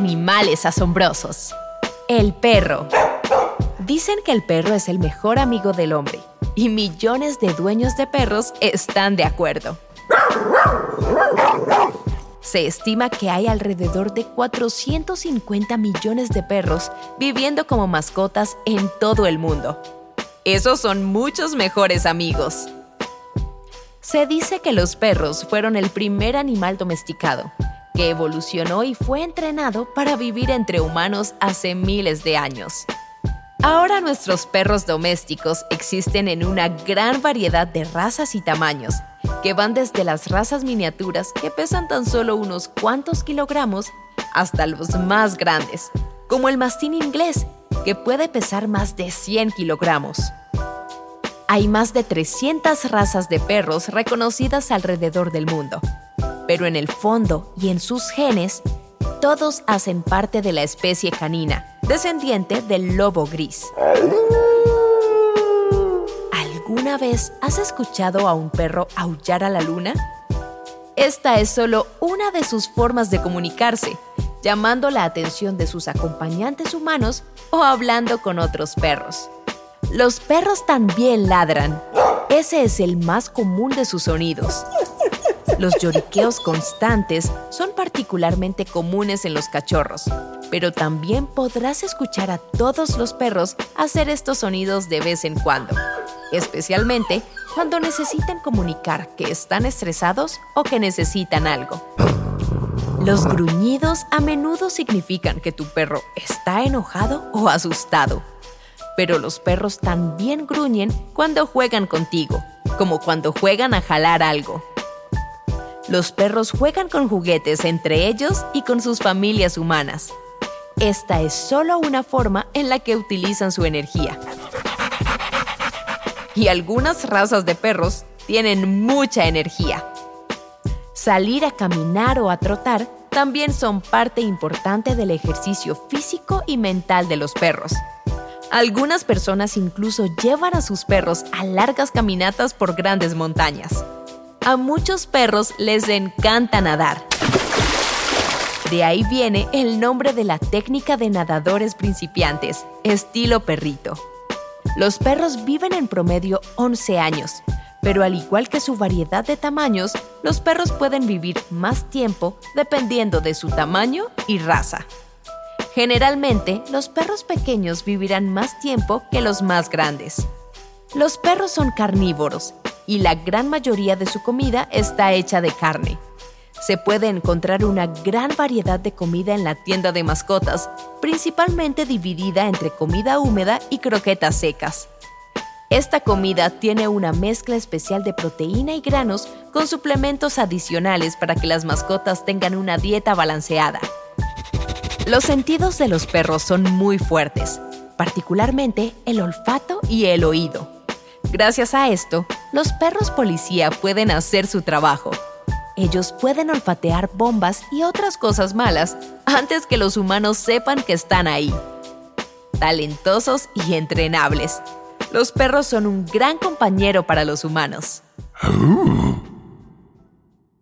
Animales asombrosos. El perro. Dicen que el perro es el mejor amigo del hombre y millones de dueños de perros están de acuerdo. Se estima que hay alrededor de 450 millones de perros viviendo como mascotas en todo el mundo. Esos son muchos mejores amigos. Se dice que los perros fueron el primer animal domesticado, que evolucionó y fue entrenado para vivir entre humanos hace miles de años. Ahora nuestros perros domésticos existen en una gran variedad de razas y tamaños, que van desde las razas miniaturas que pesan tan solo unos cuantos kilogramos hasta los más grandes, como el mastín inglés, que puede pesar más de 100 kilogramos. Hay más de 300 razas de perros reconocidas alrededor del mundo, pero en el fondo y en sus genes, todos hacen parte de la especie canina, descendiente del lobo gris. ¿Alguna vez has escuchado a un perro aullar a la luna? Esta es solo una de sus formas de comunicarse, llamando la atención de sus acompañantes humanos o hablando con otros perros. Los perros también ladran. Ese es el más común de sus sonidos. Los lloriqueos constantes son particularmente comunes en los cachorros, pero también podrás escuchar a todos los perros hacer estos sonidos de vez en cuando especialmente cuando necesitan comunicar que están estresados o que necesitan algo. Los gruñidos a menudo significan que tu perro está enojado o asustado. Pero los perros también gruñen cuando juegan contigo, como cuando juegan a jalar algo. Los perros juegan con juguetes entre ellos y con sus familias humanas. Esta es solo una forma en la que utilizan su energía y algunas razas de perros tienen mucha energía. Salir a caminar o a trotar también son parte importante del ejercicio físico y mental de los perros. Algunas personas incluso llevan a sus perros a largas caminatas por grandes montañas. A muchos perros les encanta nadar. De ahí viene el nombre de la técnica de nadadores principiantes, estilo perrito. Los perros viven en promedio 11 años, pero al igual que su variedad de tamaños, los perros pueden vivir más tiempo dependiendo de su tamaño y raza. Generalmente, los perros pequeños vivirán más tiempo que los más grandes. Los perros son carnívoros y la gran mayoría de su comida está hecha de carne. Se puede encontrar una gran variedad de comida en la tienda de mascotas, principalmente dividida entre comida húmeda y croquetas secas. Esta comida tiene una mezcla especial de proteína y granos con suplementos adicionales para que las mascotas tengan una dieta balanceada. Los sentidos de los perros son muy fuertes, particularmente el olfato y el oído. Gracias a esto, los perros policía pueden hacer su trabajo ellos pueden olfatear bombas y otras cosas malas antes que los humanos sepan que están ahí. Talentosos y entrenables. Los perros son un gran compañero para los humanos.